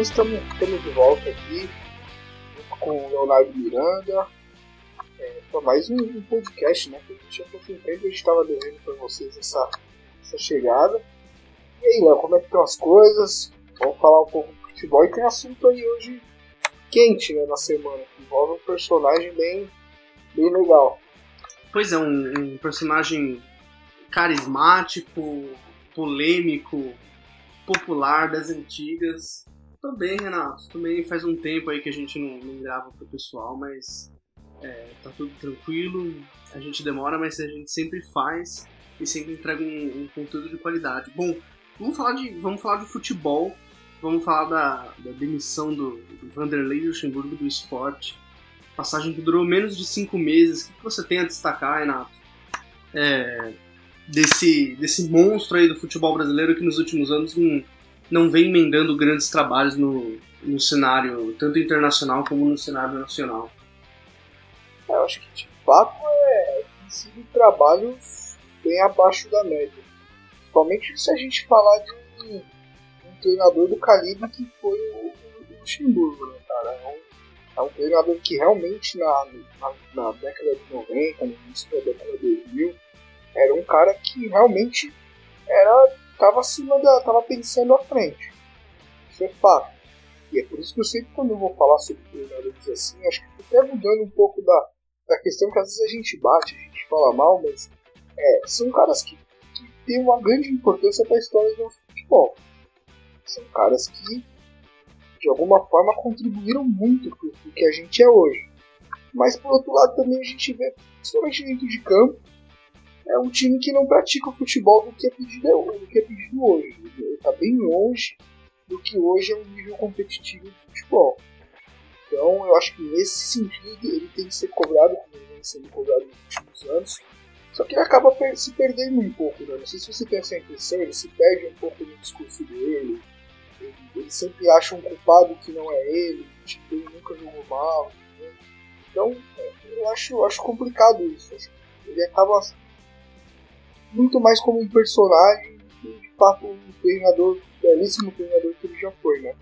mas estamos de volta aqui com o Leonardo Miranda. É, para mais um, um, podcast, né? Que a gente tinha pouco tempo, a gente estava devendo para vocês essa, essa chegada. E aí, Léo, como é que estão as coisas? Vamos falar um pouco de futebol e tem assunto aí hoje quente né, na semana, que envolve um personagem bem, bem legal. Pois é, um, um personagem carismático, polêmico, popular das antigas. Também, Renato, também faz um tempo aí que a gente não, não grava pro pessoal, mas é, tá tudo tranquilo. A gente demora, mas a gente sempre faz e sempre entrega um, um conteúdo de qualidade. Bom, vamos falar de, vamos falar de futebol, vamos falar da, da demissão do, do Vanderlei Luxemburgo do esporte. Passagem que durou menos de cinco meses. O que você tem a destacar, Renato? É, desse, desse monstro aí do futebol brasileiro que nos últimos anos não, não vem emendando grandes trabalhos no, no cenário, tanto internacional como no cenário nacional. É, eu acho que de fato é, sido trabalhos bem abaixo da média. Principalmente se a gente falar de um, um treinador do calibre que foi o, o Luxemburgo, né, cara? É um, é um treinador que realmente na, na, na década de 90, no início da década de 2000, era um cara que realmente era tava acima da. tava pensando à frente. Isso é fato. E é por isso que eu sempre quando eu vou falar sobre treinadores assim, acho que até mudando um pouco da, da questão que às vezes a gente bate, a gente fala mal, mas é, são caras que, que têm uma grande importância para a história do futebol. São caras que de alguma forma contribuíram muito para o que a gente é hoje. Mas por outro lado também a gente vê, principalmente dentro de campo, é um time que não pratica o futebol do que é pedido, do que é pedido hoje. Ele está bem longe do que hoje é um nível competitivo de futebol. Então eu acho que nesse sentido ele tem que ser cobrado, como ele vem sendo cobrado nos últimos anos. Só que ele acaba se perdendo um pouco, né? Não sei se você tem essa impressão, ele se perde um pouco no discurso dele. Ele, ele sempre acha um culpado que não é ele, o time dele nunca jogou mal. Né? Então eu acho, eu acho complicado isso. Ele acaba muito mais como um personagem que de fato um treinador, belíssimo treinador que ele já foi, né?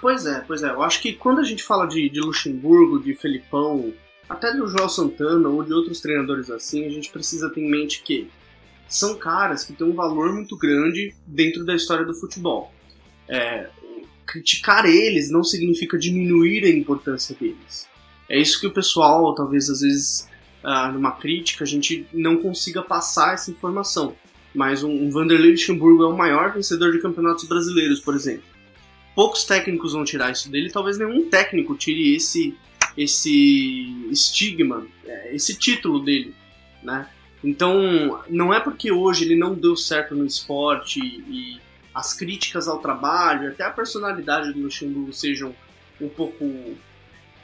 Pois é, pois é. Eu acho que quando a gente fala de, de Luxemburgo, de Felipão, até do João Santana ou de outros treinadores assim, a gente precisa ter em mente que são caras que têm um valor muito grande dentro da história do futebol. É, criticar eles não significa diminuir a importância deles. É isso que o pessoal, talvez às vezes, uh, numa crítica, a gente não consiga passar essa informação. Mas um, um Vanderlei Luxemburgo é o maior vencedor de campeonatos brasileiros, por exemplo. Poucos técnicos vão tirar isso dele, talvez nenhum técnico tire esse esse estigma, é, esse título dele, né? Então, não é porque hoje ele não deu certo no esporte e as críticas ao trabalho, até a personalidade do Luxemburgo sejam um pouco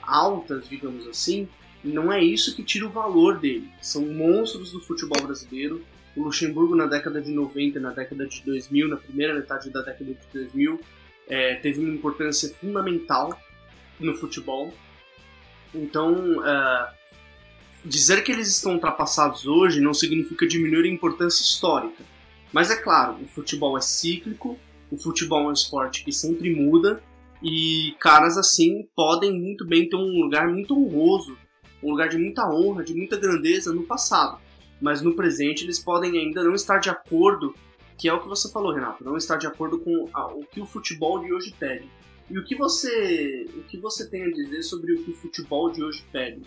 altas, digamos assim, não é isso que tira o valor dele. São monstros do futebol brasileiro. O Luxemburgo na década de 90, na década de 2000, na primeira metade da década de 2000, é, teve uma importância fundamental no futebol. Então, uh, dizer que eles estão ultrapassados hoje não significa diminuir a importância histórica. Mas é claro, o futebol é cíclico, o futebol é um esporte que sempre muda e caras assim podem muito bem ter um lugar muito honroso um lugar de muita honra, de muita grandeza no passado. Mas no presente eles podem ainda não estar de acordo, que é o que você falou, Renato, não estar de acordo com a, o que o futebol de hoje pede. E o que você, o que você tem a dizer sobre o que o futebol de hoje pede,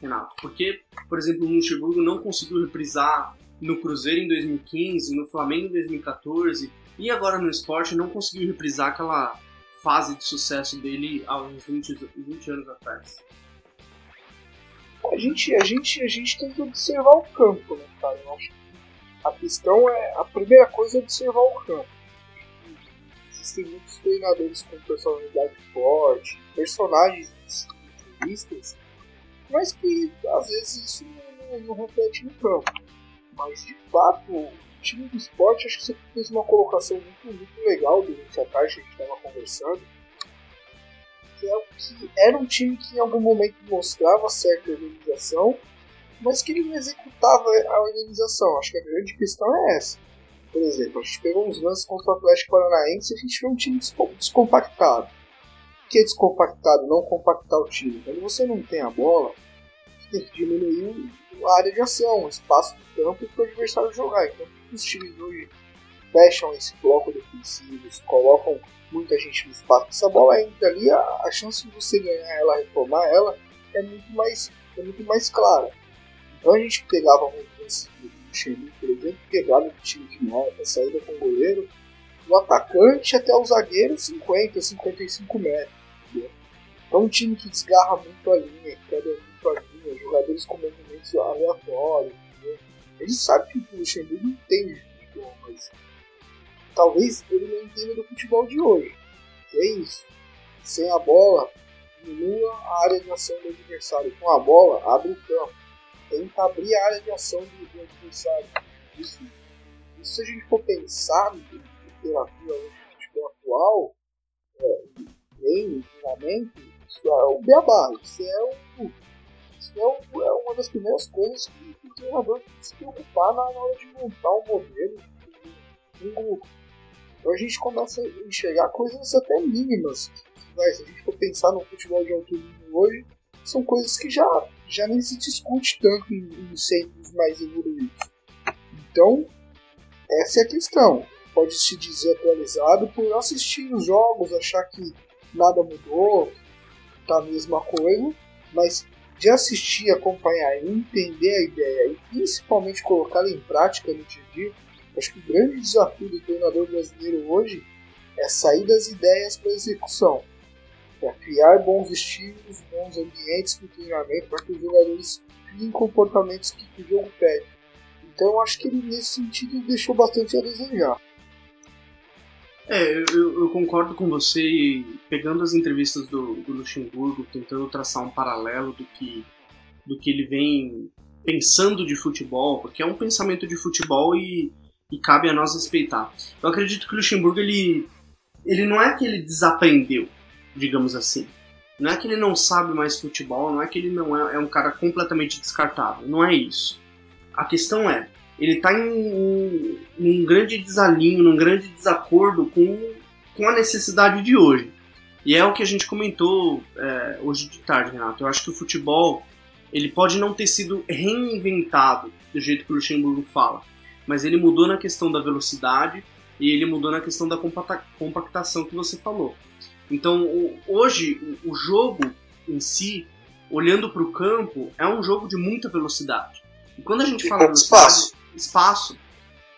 Renato? Porque, por exemplo, o Luxemburgo não conseguiu reprisar no Cruzeiro em 2015, no Flamengo em 2014 e agora no esporte não conseguiu reprisar aquela fase de sucesso dele há uns 20, 20 anos atrás a gente, a gente, a gente tem que observar o campo, né, cara? Eu acho a questão é. A primeira coisa é observar o campo. Existem muitos treinadores com personalidade forte, personagens entrevistas, mas que às vezes isso não, não reflete no campo. Mas de fato, o time do esporte, acho que você fez uma colocação muito, muito legal durante a tarde que a gente estava conversando que, é, que era um time que em algum momento mostrava certa organização, mas que ele não executava a organização. Acho que a grande questão é essa. Por exemplo, a gente pegou uns lances contra o Atlético Paranaense e a gente viu um time descompactado. O que é descompactado? Não compactar o time. Quando você não tem a bola, tem que diminuir a área de ação, o espaço do campo para o adversário jogar. Então, os times hoje fecham esse bloco defensivo, colocam muita gente no espaço. Essa bola entra ali, a, a chance de você ganhar ela, reformar ela, é muito mais, é muito mais clara. Então a gente pegava um lance do Luxemburgo, por exemplo, quebrado de time de meta, saída com o goleiro, do atacante até o zagueiro 50, 55 metros. Entendeu? Então um time que desgarra muito a linha, que muito a linha, jogadores com movimentos aleatórios. A gente sabe que o Luxemburgo de futebol, mas talvez ele não entenda do futebol de hoje. é isso. Sem a bola, diminua a área de ação do adversário. Com a bola, abre o campo. Tenta abrir a área de ação do, adversário. Isso, isso, se a gente for pensar na literatura do futebol atual, é, treino, treinamento, isso é o beabá. Isso é, o, isso é, é uma das primeiras coisas que o treinador tem que se preocupar na hora de montar um modelo, um grupo. Então a gente começa a enxergar coisas até mínimas. Né? Se a gente for pensar no futebol de alto nível hoje, são coisas que já, já nem se discute tanto em, em centros mais evoluídos. Então, essa é a questão. Pode se dizer atualizado por assistir os jogos, achar que nada mudou, tá a mesma coisa, mas de assistir, acompanhar e entender a ideia e principalmente colocá-la em prática no dia a dia, Acho que o grande desafio do treinador brasileiro hoje é sair das ideias para execução. Para criar bons estilos, bons ambientes para o treinamento, para que os jogadores criem comportamentos que o jogo pede. Então acho que ele nesse sentido deixou bastante a desejar. É, eu, eu, concordo com você pegando as entrevistas do, do, Luxemburgo, tentando traçar um paralelo do que, do que ele vem pensando de futebol, porque é um pensamento de futebol e e cabe a nós respeitar. Eu acredito que o Luxemburgo ele, ele não é que ele desaprendeu, digamos assim. Não é que ele não sabe mais futebol, não é que ele não é, é um cara completamente descartável, não é isso. A questão é, ele está em um, um, grande desalinho, num grande desacordo com, com a necessidade de hoje. E é o que a gente comentou é, hoje de tarde, Renato. Eu acho que o futebol ele pode não ter sido reinventado do jeito que o Luxemburgo fala, mas ele mudou na questão da velocidade e ele mudou na questão da compactação que você falou. Então, hoje, o jogo em si, olhando para o campo, é um jogo de muita velocidade. E quando a gente e fala pouco espaço, espaço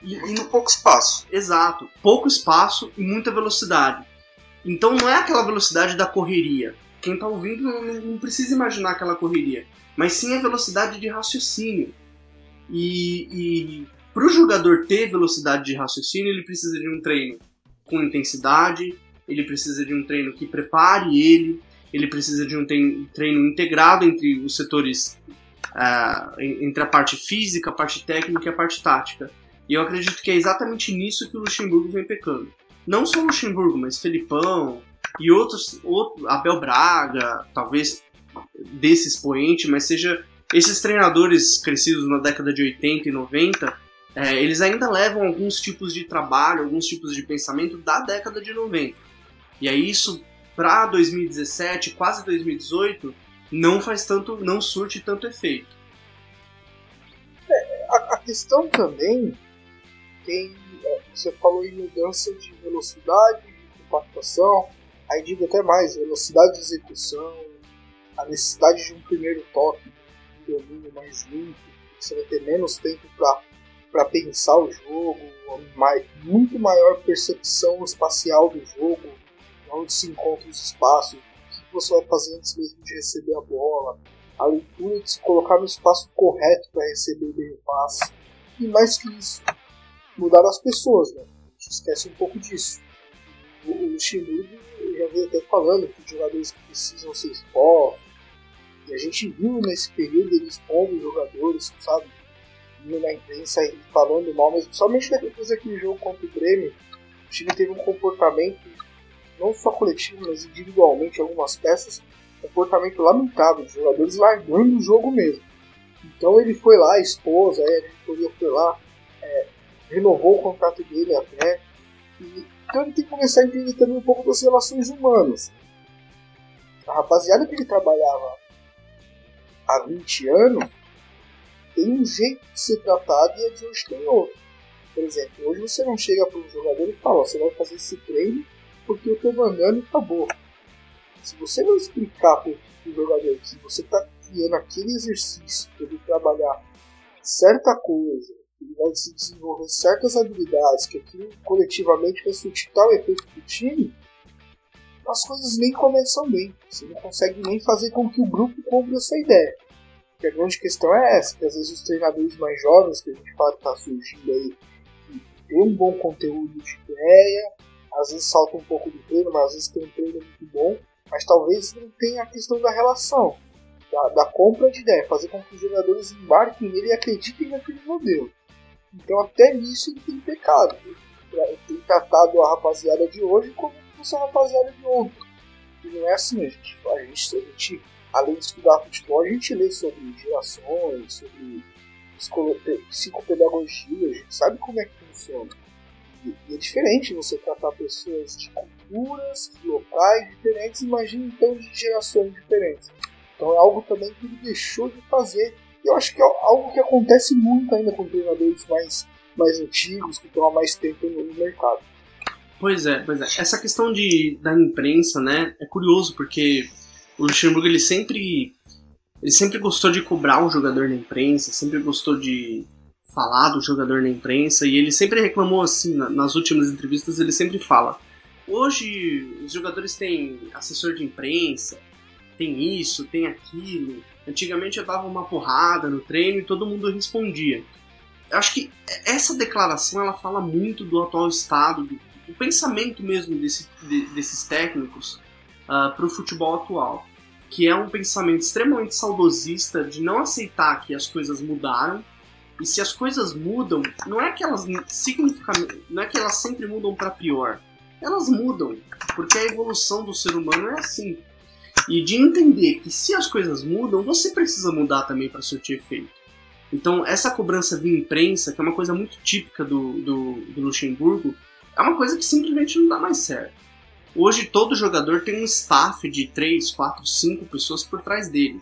e, muito e, pouco espaço. Exato, pouco espaço e muita velocidade. Então não é aquela velocidade da correria. Quem está ouvindo não, não, precisa imaginar aquela correria, mas sim a velocidade de raciocínio. E, e para o jogador ter velocidade de raciocínio, ele precisa de um treino com intensidade, ele precisa de um treino que prepare ele, ele precisa de um treino integrado entre os setores, uh, entre a parte física, a parte técnica e a parte tática. E eu acredito que é exatamente nisso que o Luxemburgo vem pecando. Não só o Luxemburgo, mas Felipão e outros, outro, Abel Braga, talvez desse expoente, mas seja esses treinadores crescidos na década de 80 e 90 é, eles ainda levam alguns tipos de trabalho, alguns tipos de pensamento da década de 90. E aí isso para 2017, quase 2018, não faz tanto, não surte tanto efeito. É, a, a, questão também tem, é, você falou em mudança de velocidade, de compactação, aí digo até mais, velocidade de execução, a necessidade de um primeiro toque, um domínio mais limpo, você vai ter menos tempo para para pensar o jogo, muito maior percepção espacial do jogo, onde se encontram os espaços, o que você vai fazer antes mesmo de receber a bola, a leitura de se colocar no espaço correto para receber bem o passe. E mais que isso, mudar as pessoas, né? A gente esquece um pouco disso. O, o Luxemburgo já veio até falando que os jogadores que precisam ser expostos, e a gente viu nesse período eles expondo jogadores, sabe? Na imprensa falando mal, mas somente depois daquele jogo contra o Grêmio, o time teve um comportamento, não só coletivo, mas individualmente, algumas peças, comportamento lamentável, os jogadores largando o jogo mesmo. Então ele foi lá, esposa, a diretoria foi lá, é, renovou o contrato dele até. E, então ele tem que começar a entender também um pouco das relações humanas. A rapaziada que ele trabalhava há 20 anos tem um jeito de ser tratado e a de hoje tem outro. Por exemplo, hoje você não chega para um jogador e fala: você vai fazer esse treino porque eu tô mandando e acabou. Se você não explicar para o jogador que você está criando aquele exercício para ele trabalhar certa coisa, ele vai se desenvolver certas habilidades, que aquilo coletivamente vai surtir tal efeito do time, as coisas nem começam bem. Você não consegue nem fazer com que o grupo compre a sua ideia. Porque a grande questão é essa, que às vezes os treinadores mais jovens que a gente fala que está surgindo aí, que tem um bom conteúdo de ideia, às vezes salta um pouco do treino, mas às vezes tem um treino muito bom, mas talvez não tenha a questão da relação, da, da compra de ideia, fazer com que os jogadores embarquem nele e acreditem naquele modelo. Então até nisso ele tem pecado. Ele tem tratado a rapaziada de hoje como fosse a rapaziada de ontem. E não é assim, a gente, a gente, a gente além de estudar futebol, a gente lê sobre gerações, sobre psicopedagogia, a gente sabe como é que funciona. E, é diferente você tratar pessoas de culturas, de locais diferentes, imagina então de gerações diferentes. Então é algo também que ele deixou de fazer. E eu acho que é algo que acontece muito ainda com treinadores mais, mais antigos, que estão há mais tempo no mercado. Pois é, pois é. Essa questão de, da imprensa, né, é curioso, porque o Luxemburgo ele sempre ele sempre gostou de cobrar o jogador na imprensa, sempre gostou de falar do jogador na imprensa e ele sempre reclamou assim nas últimas entrevistas ele sempre fala hoje os jogadores têm assessor de imprensa tem isso tem aquilo. Antigamente eu dava uma porrada no treino e todo mundo respondia. Eu acho que essa declaração ela fala muito do atual estado do, do pensamento mesmo desse, de, desses técnicos uh, ah, para o futebol atual que é um pensamento extremamente saudosista de não aceitar que as coisas mudaram e se as coisas mudam, não é que elas significamente, não é que elas sempre mudam para pior. Elas mudam, porque a evolução do ser humano é assim. E de entender que se as coisas mudam, você precisa mudar também para surtir efeito. Então, essa cobrança via imprensa, que é uma coisa muito típica do, do, do Luxemburgo, é uma coisa que simplesmente não dá mais certo. Hoje todo jogador tem um staff de 3, 4, 5 pessoas por trás dele.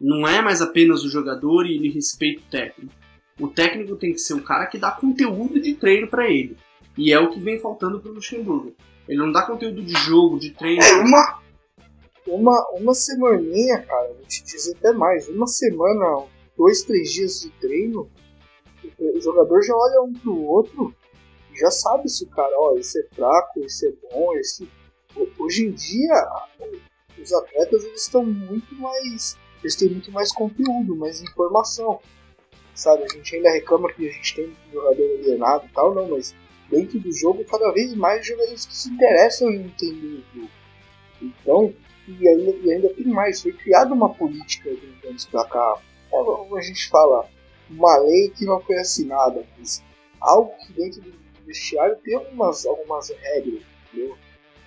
Não é mais apenas o jogador e ele respeita o técnico. O técnico tem que ser o cara que dá conteúdo de treino para ele. E é o que vem faltando pro Luxemburgo. Ele não dá conteúdo de jogo, de treino. É uma, uma, uma semaninha, cara, vou te dizer até mais. Uma semana, dois, três dias de treino, o jogador já olha um pro outro já sabe se o cara, ó, esse é fraco, esse é bom, esse. Hoje em dia, os atletas eles estão muito mais. Eles têm muito mais conteúdo, mais informação. Sabe, a gente ainda reclama que a gente tem um jogador alienado e tal, não, mas dentro do jogo, cada vez mais jogadores que se interessam em entender o jogo. Então, e ainda, e ainda tem mais, foi criada uma política de uns anos pra cá, é, como a gente fala, uma lei que não foi assinada, mas algo que dentro do vestiário tem algumas, algumas regras, entendeu?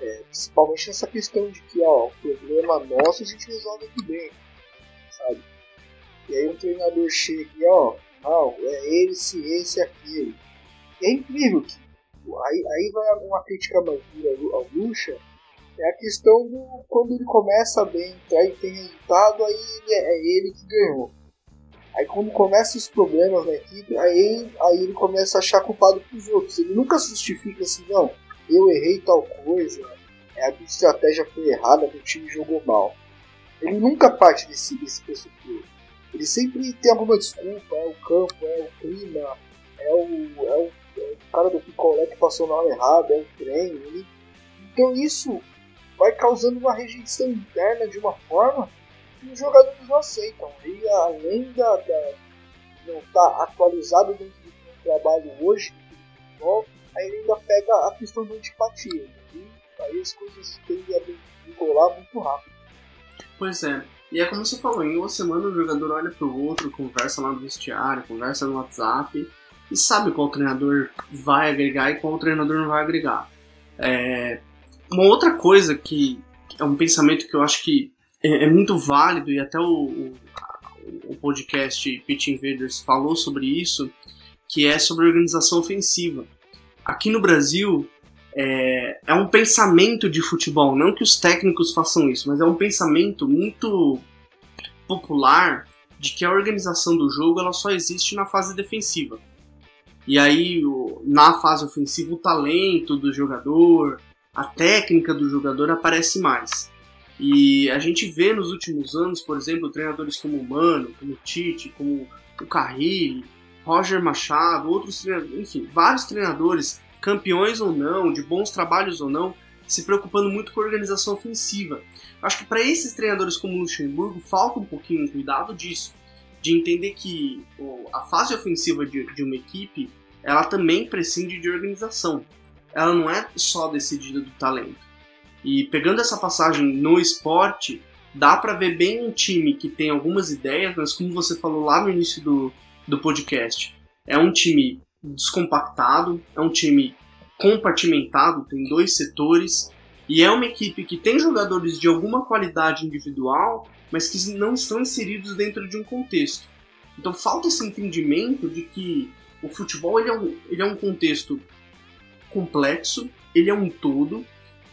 É, principalmente essa questão de que, ó, o problema nosso a gente resolve aqui dentro, sabe? E aí o treinador chega e, ó, não, é esse, esse, aquele. E é incrível que aí, aí vai uma crítica mais dura ao Lucha, é a questão do quando ele começa bem, aí tem resultado, aí ele, é, é ele que ganhou. Aí quando começam os problemas na equipe, aí, aí ele começa a achar culpado pros outros. Ele nunca se justifica assim, não, eu errei tal coisa, é, a estratégia foi errada, o time jogou mal. Ele nunca parte desse, desse pressuposto. Ele sempre tem alguma desculpa, é o campo, é o clima, é o, é o, é o cara do picolé que passou na hora errada, é o treino. Ele... Então isso vai causando uma rejeição interna de uma forma que os jogadores não aceitam. E além da, da não estar tá atualizado dentro do trabalho hoje futebol, aí ele ainda pega a questão da antipatia. E aí as coisas tendem a engolar muito rápido. Pois é. E é como você falou, em uma semana o jogador olha para o outro, conversa lá no vestiário, conversa no WhatsApp e sabe qual treinador vai agregar e qual treinador não vai agregar. É... Uma outra coisa que é um pensamento que eu acho que é, é muito válido e até o, o, o podcast Pitch Invaders falou sobre isso, que é sobre organização ofensiva. Aqui no Brasil, é, é, um pensamento de futebol, não que os técnicos façam isso, mas é um pensamento muito popular de que a organização do jogo ela só existe na fase defensiva. E aí, na fase ofensiva, o talento do jogador, a técnica do jogador aparece mais. E a gente vê nos últimos anos, por exemplo, treinadores como o Mano, como o Tite, como o Carrilli, Roger Machado, outros treinadores, enfim, vários treinadores, campeões ou não, de bons trabalhos ou não, se preocupando muito com a organização ofensiva. Acho que para esses treinadores como o Luxemburgo falta um pouquinho cuidado disso, de entender que a fase ofensiva de, de uma equipe ela também prescinde de organização. Ela não é só decidida do talento. E pegando essa passagem no esporte, dá para ver bem um time que tem algumas ideias, mas como você falou lá no início do, do podcast, é um time descompactado, é um time compartimentado, tem dois setores, e é uma equipe que tem jogadores de alguma qualidade individual, mas que não estão inseridos dentro de um contexto. Então falta esse entendimento de que o futebol ele é, um, ele é um contexto complexo, ele é um todo,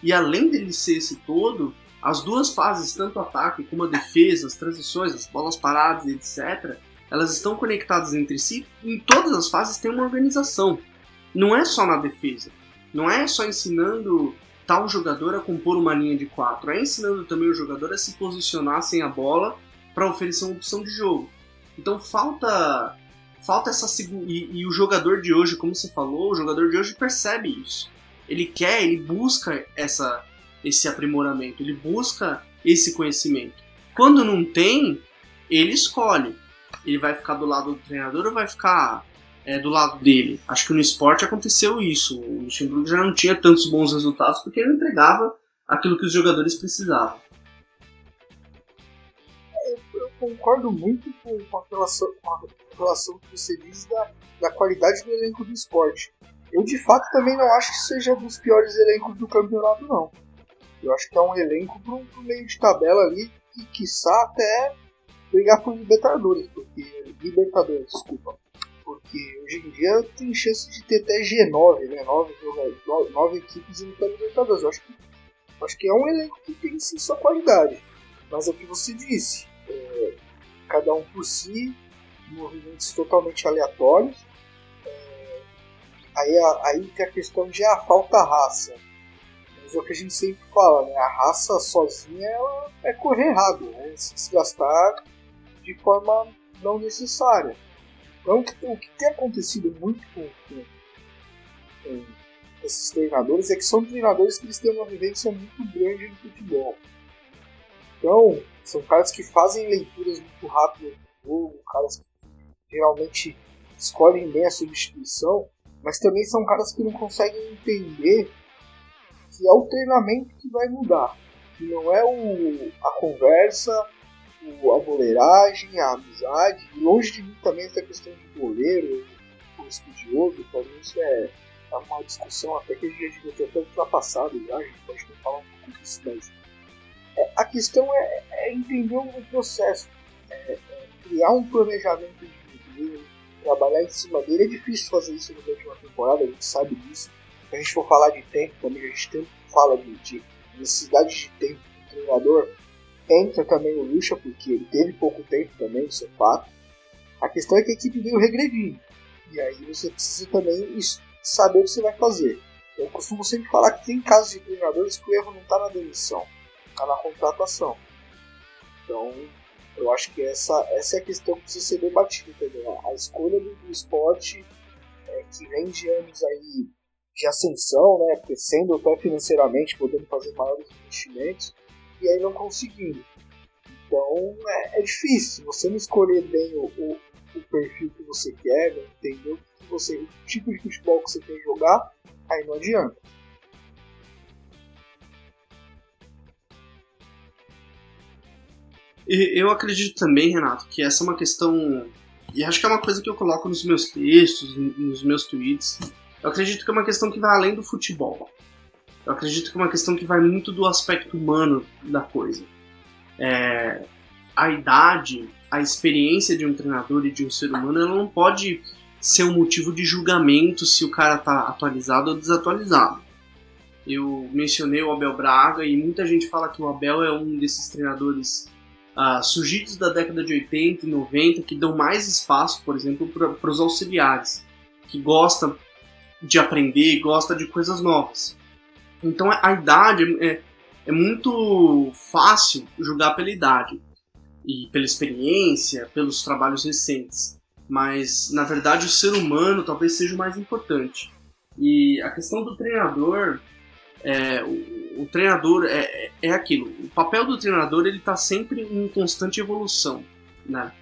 e além dele ser esse todo, as duas fases, tanto ataque como a defesa, as transições, as bolas paradas, etc., elas estão conectadas entre si. Em todas as fases tem uma organização. Não é só na defesa. Não é só ensinando tal jogador a compor uma linha de quatro. É ensinando também o jogador a se posicionar sem a bola para oferecer uma opção de jogo. Então falta falta essa e, e, o jogador de hoje, como você falou, o jogador de hoje percebe isso. Ele quer, ele busca essa esse aprimoramento, ele busca esse conhecimento. Quando não tem, ele escolhe. Ele vai ficar do lado do treinador ou vai ficar é, do lado dele? Acho que no esporte aconteceu isso. O Luxemburgo já não tinha tantos bons resultados porque ele entregava aquilo que os jogadores precisavam concordo muito com a relação, com a relação que você diz da, da qualidade do elenco do esporte. Eu de fato também não acho que seja dos piores elencos do campeonato, não. Eu acho que é um elenco para um meio de tabela ali que quiçá até brigar por Libertadores, porque. Libertadores, desculpa. Porque hoje em dia tem chance de ter até G9, né? Nove, nove, nove equipes indo para Libertadores. Eu acho que, acho que é um elenco que tem sim sua qualidade. Mas é o que você disse é, cada um por si, movimentos totalmente aleatórios. É, aí, aí tem a questão de ah, falta raça. Mas é o que a gente sempre fala, né? A raça sozinha ela é correr errado, né? se desgastar de forma não necessária. Então, o que tem acontecido muito com, com, com esses treinadores é que são treinadores que eles têm uma vivência muito grande no futebol. Então, são caras que fazem leituras muito rápidas do jogo, caras que geralmente escolhem bem a substituição, mas também são caras que não conseguem entender que é o treinamento que vai mudar, que não é o, a conversa, o, a boleiragem, a amizade. E longe de mim também essa questão de goleiro, o estudioso, para mim isso é, é uma discussão até que a gente já devia ter até ultrapassado já, a gente pode falar um pouco disso, mas é, a questão é, é, entender o processo, é, é criar um planejamento de trabalhar em cima dele. É difícil fazer isso durante uma temporada, a gente sabe disso. Se a gente for falar de tempo também, a gente sempre fala de, de necessidade de tempo do treinador. Entra também o Lucha, porque ele teve pouco tempo também, isso é fato. A questão é que a equipe veio regredindo. E aí você precisa também saber o que você vai fazer. Eu costumo sempre falar que tem casos de treinadores que o erro não está na demissão está na contratação. Então, eu acho que essa, essa é a questão que precisa ser debatida, entendeu? A escolha do, do esporte, é, que vem de anos aí de ascensão, né, crescendo até financeiramente, podendo fazer maiores investimentos, e aí não conseguindo. Então, é, é difícil. Você não escolher bem o, o, o perfil que você quer, não entender o, você, o tipo de futebol que você quer jogar, aí não adianta. Eu acredito também, Renato, que essa é uma questão. E acho que é uma coisa que eu coloco nos meus textos, nos meus tweets. Eu acredito que é uma questão que vai além do futebol. Eu acredito que é uma questão que vai muito do aspecto humano da coisa. É, a idade, a experiência de um treinador e de um ser humano, ela não pode ser um motivo de julgamento se o cara tá atualizado ou desatualizado. Eu mencionei o Abel Braga e muita gente fala que o Abel é um desses treinadores surgidos da década de 80 e 90 que dão mais espaço, por exemplo, para os auxiliares, que gostam de aprender, gosta de coisas novas. Então a idade é, é muito fácil julgar pela idade e pela experiência, pelos trabalhos recentes. Mas na verdade o ser humano talvez seja o mais importante. E a questão do treinador, é, o, treinador é, é aquilo. O papel do treinador ele está sempre em constante evolução, né?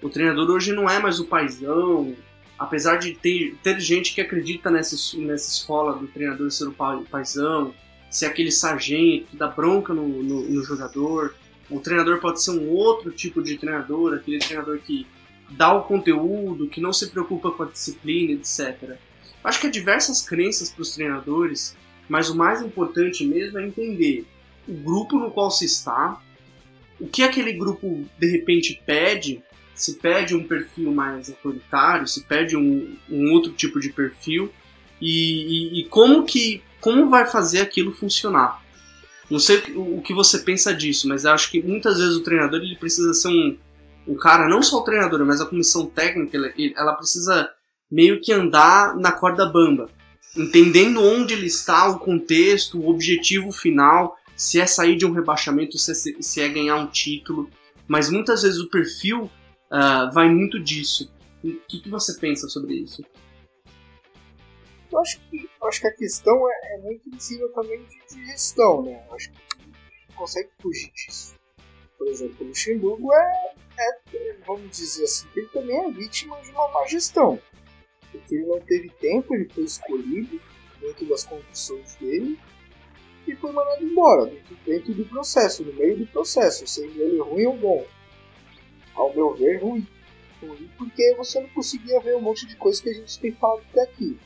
O treinador hoje não é mais o paizão, apesar de ter, ter gente que acredita nessa, nessa escola do treinador ser o paizão, ser aquele sargento que dá bronca no, no, no, jogador. O treinador pode ser um outro tipo de treinador, aquele treinador que dá o conteúdo, que não se preocupa com a disciplina, etc. Acho que há diversas crenças para os treinadores, mas o mais importante mesmo é entender o grupo no qual se está, o que aquele grupo de repente pede se pede um perfil mais autoritário, se pede um, um outro tipo de perfil e, e, e, como que como vai fazer aquilo funcionar. Não sei o, que você pensa disso, mas acho que muitas vezes o treinador ele precisa ser um, um cara, não só o treinador, mas a comissão técnica, ela, ela precisa meio que andar na corda bamba, entendendo onde ele está, o contexto, o objetivo final, se é sair de um rebaixamento, se é, se é ganhar um título. Mas muitas vezes o perfil uh, vai muito disso. O que, que, você pensa sobre isso? Eu acho que, eu acho que a questão é, é muito cima também de, de, gestão, né? Eu acho que consegue fugir disso. Por exemplo, o Luxemburgo é, é, vamos dizer assim, ele também é vítima de uma má gestão. Porque ele não teve tempo, ele foi escolhido dentro das condições dele e foi mandado embora dentro, dentro do processo, no meio do processo, sendo ele ruim ou bom ao meu ver, ruim. Ruim porque você não conseguia ver um monte de coisa que a gente tem falado até aqui.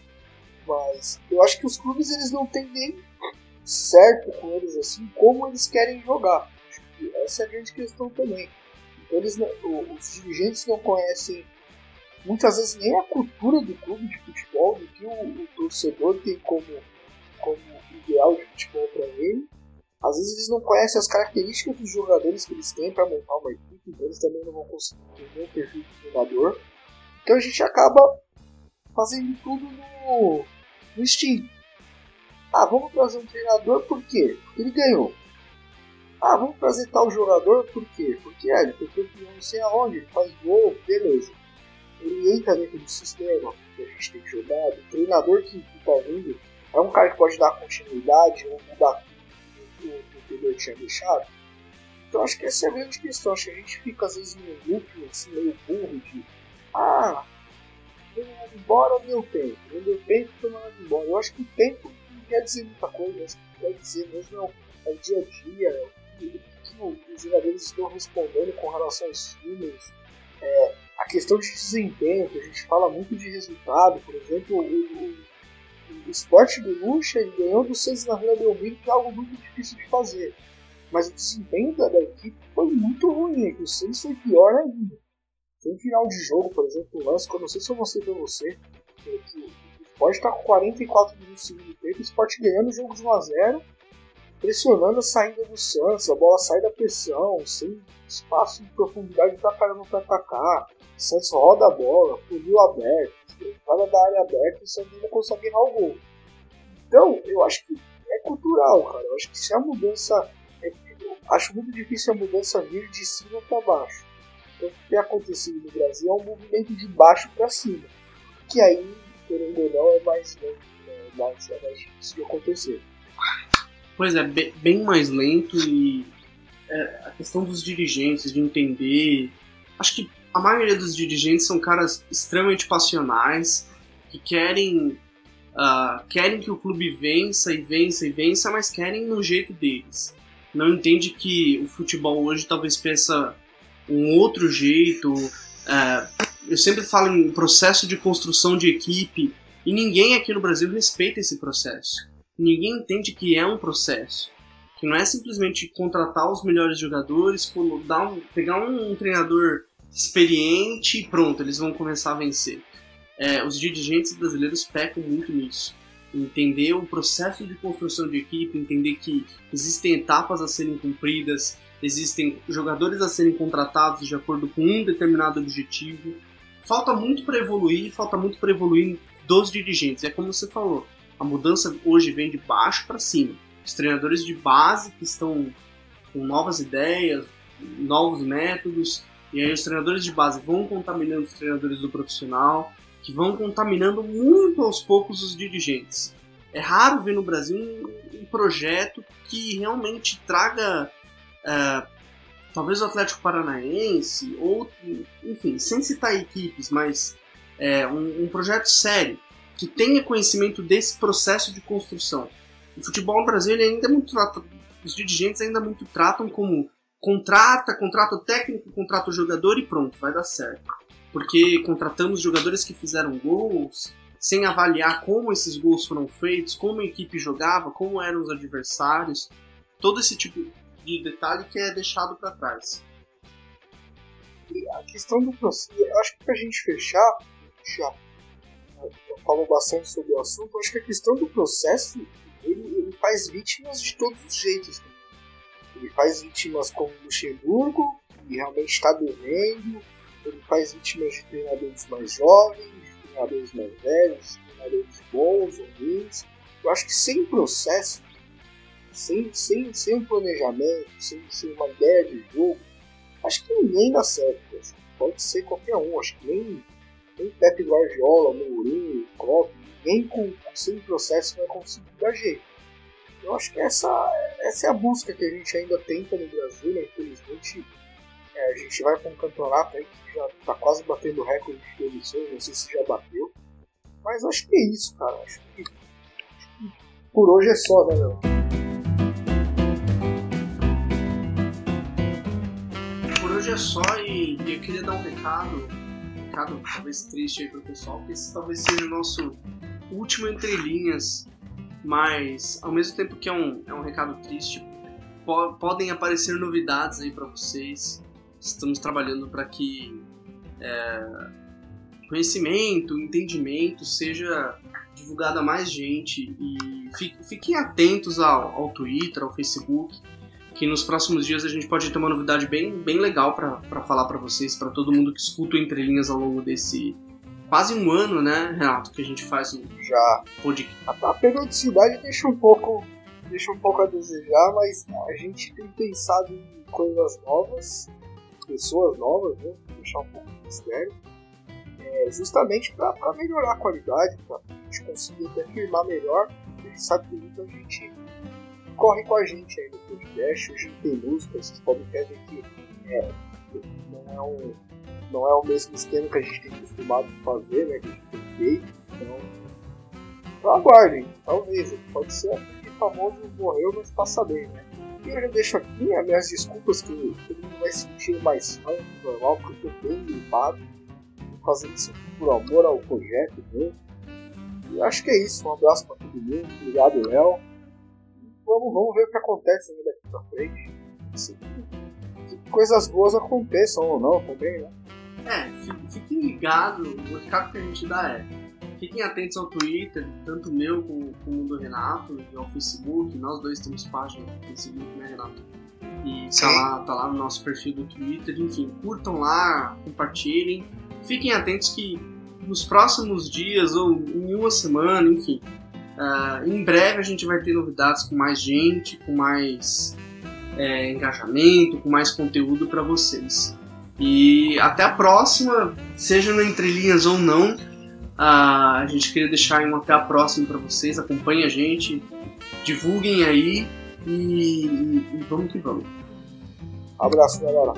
Mas eu acho que os clubes eles não têm nem certo com eles assim como eles querem jogar. essa é a grande questão também. Então, eles não, os dirigentes não conhecem muitas vezes nem a cultura do clube de futebol, do que o, o torcedor tem como, como ideal de futebol para ele. Às vezes eles não conhecem as características dos jogadores que eles têm para montar uma equipe, então eles também não vão conseguir entender o perfil do jogador. Então a gente acaba fazendo tudo no, no. Ah, vamos trazer um treinador por quê? Porque ele ganhou. Ah, vamos trazer tal jogador por quê? Porque ah, ele foi campeão não sei aonde, ele faz gol, beleza. Ele entra dentro do sistema que a gente tem jogado. O treinador que está vindo é um cara que pode dar continuidade ou mudar que o anterior tinha deixado. Então acho que essa é a grande questão. Acho que a gente fica às vezes num loop assim, meio burro de ah, foi embora deu tempo, não deu tempo, foi mandado embora. Eu acho que o tempo não quer dizer muita coisa, acho que quer dizer mesmo é, é o dia a dia, é o que os jogadores estão respondendo com relação aos times. É, a questão de desempenho, que a gente fala muito de resultado, por exemplo, o, o o esporte do Lucha ele ganhou do na Vila Belmiro, que é algo muito difícil de fazer. Mas o desempenho da, da equipe foi muito ruim, né? o Seis foi pior ainda. Tem final de jogo, por exemplo, o lance que eu não sei se eu mostrei pra você, que, o Sport tá com 44 minutos do segundo tempo, o Sport ganhando o jogo de 1x0, pressionando a saída do Santos, a bola sai da pressão, sem espaço de profundidade pra caramba pra atacar. O Santos roda a bola, funil aberto, entrada da área aberta e o Santos não consegue errar o gol. Então, eu acho que é cultural, cara. Eu acho que se a mudança. É, acho muito difícil a mudança vir de cima para baixo. Então, o que tem acontecido no Brasil é um movimento de baixo para cima. Que aí, querendo ou não, é mais, né, é mais, é mais difícil de acontecer. Pois é, bem mais lento e é, a questão dos dirigentes, de entender. Acho que a maioria dos dirigentes são caras extremamente passionais, que querem, uh, querem que o clube vença e vença e vença, mas querem no jeito deles. Não entende que o futebol hoje talvez pensa um outro jeito. Uh, eu sempre falo em processo de construção de equipe e ninguém aqui no Brasil respeita esse processo. Ninguém entende que é um processo que não é simplesmente contratar os melhores jogadores, dar um, pegar um, treinador experiente e pronto, eles vão começar a vencer. é, os dirigentes brasileiros pecam muito nisso. Entender o processo de construção de equipe, entender que existem etapas a serem cumpridas, existem jogadores a serem contratados de acordo com um determinado objetivo. Falta muito para evoluir, falta muito para evoluir dos dirigentes. É como você falou, a mudança hoje vem de baixo para cima. Os treinadores de base que estão com novas ideias, novos métodos, e aí os treinadores de base vão contaminando os treinadores do profissional, que vão contaminando muito aos poucos os dirigentes. É raro ver no Brasil um, projeto que realmente traga uh, talvez o Atlético Paranaense, ou enfim, sem citar equipes, mas é, um, um, projeto sério que tenha conhecimento desse processo de construção. O futebol no Brasil ainda é muito os dirigentes ainda muito tratam como contrata, contrata o técnico, contrata o jogador e pronto, vai dar certo porque contratamos jogadores que fizeram gols sem avaliar como esses gols foram feitos, como a equipe jogava, como eram os adversários, todo esse tipo de detalhe que é deixado para trás. E a questão do processo, acho que para a gente fechar, já falo bastante sobre o assunto, acho que a questão do processo ele, ele faz vítimas de todos os jeitos. Ele faz vítimas como Luxemburgo, que realmente está devendo, ele faz vítimas de treinadores mais jovens, de treinadores mais velhos, de treinadores bons ou ruins. Eu acho que sem processo, sem, sem, sem um planejamento, sem, sem uma ideia de jogo, acho que ninguém dá certo. Acho pode ser qualquer um, acho que nem, nem Pepe Guardiola, Mourinho, Klopp, ninguém com, sem processo vai conseguir dar jeito. Eu acho que essa, essa é a busca que a gente ainda tenta no Brasil, né? infelizmente é, a gente vai para um campeonato aí que já tá quase batendo recorde de demissões, não sei se já bateu. Mas acho que é isso, cara. Acho que, acho que por hoje é só, né, meu? Por hoje é só e, eu queria dar um recado, recado talvez triste aí pro pessoal, porque esse talvez seja o nosso último entre linhas, mas ao mesmo tempo que é um, é um recado triste, po podem aparecer novidades aí para vocês. Estamos trabalhando para que é, conhecimento, entendimento seja divulgado a mais gente e fiquem atentos ao, ao Twitter, ao Facebook, que nos próximos dias a gente pode ter uma novidade bem, bem legal para falar para vocês, para todo mundo que escuta o Entre Linhas ao longo desse quase um ano, né, Renato, que a gente faz um já podcast. A, a periodicidade deixa um pouco deixa um pouco a desejar, mas a gente tem pensado em coisas novas pessoas novas, né? deixar um pouco de mistério, é, justamente para melhorar a qualidade, para a gente conseguir até firmar melhor. A gente sabe que muita gente corre com a gente aí no podcast, hoje tem música, vocês podem ver que é, não, é um, não é o mesmo esquema que a gente tem acostumado a fazer, né, que a gente tem feito, então, então aguardem, talvez, pode ser que famoso morreu, mas passa bem, né? E eu já deixo aqui as minhas desculpas que todo mundo vai sentir mais fã do normal, porque eu tô bem limpado, fazendo isso por amor ao projeto mesmo. E acho que é isso. Um abraço para todo mundo. Obrigado, Léo. Vamos, vamos ver o que acontece ainda daqui pra frente. Coisas boas aconteçam ou não também, né? É, fiquem ligados. O recado que a gente dá é Fiquem atentos ao Twitter, tanto meu como, como do Renato, e ao Facebook. Nós dois temos página no Facebook, né, Renato? E tá lá, tá lá no nosso perfil do Twitter. Enfim, curtam lá, compartilhem. Fiquem atentos que nos próximos dias ou em uma semana, enfim, uh, em breve a gente vai ter novidades com mais gente, com mais é, engajamento, com mais conteúdo para vocês. E até a próxima, seja no Entre Linhas ou não. Uh, a gente queria deixar um até a próxima para vocês. Acompanhem a gente, divulguem aí e, e, e vamos que vamos. Abraço, galera.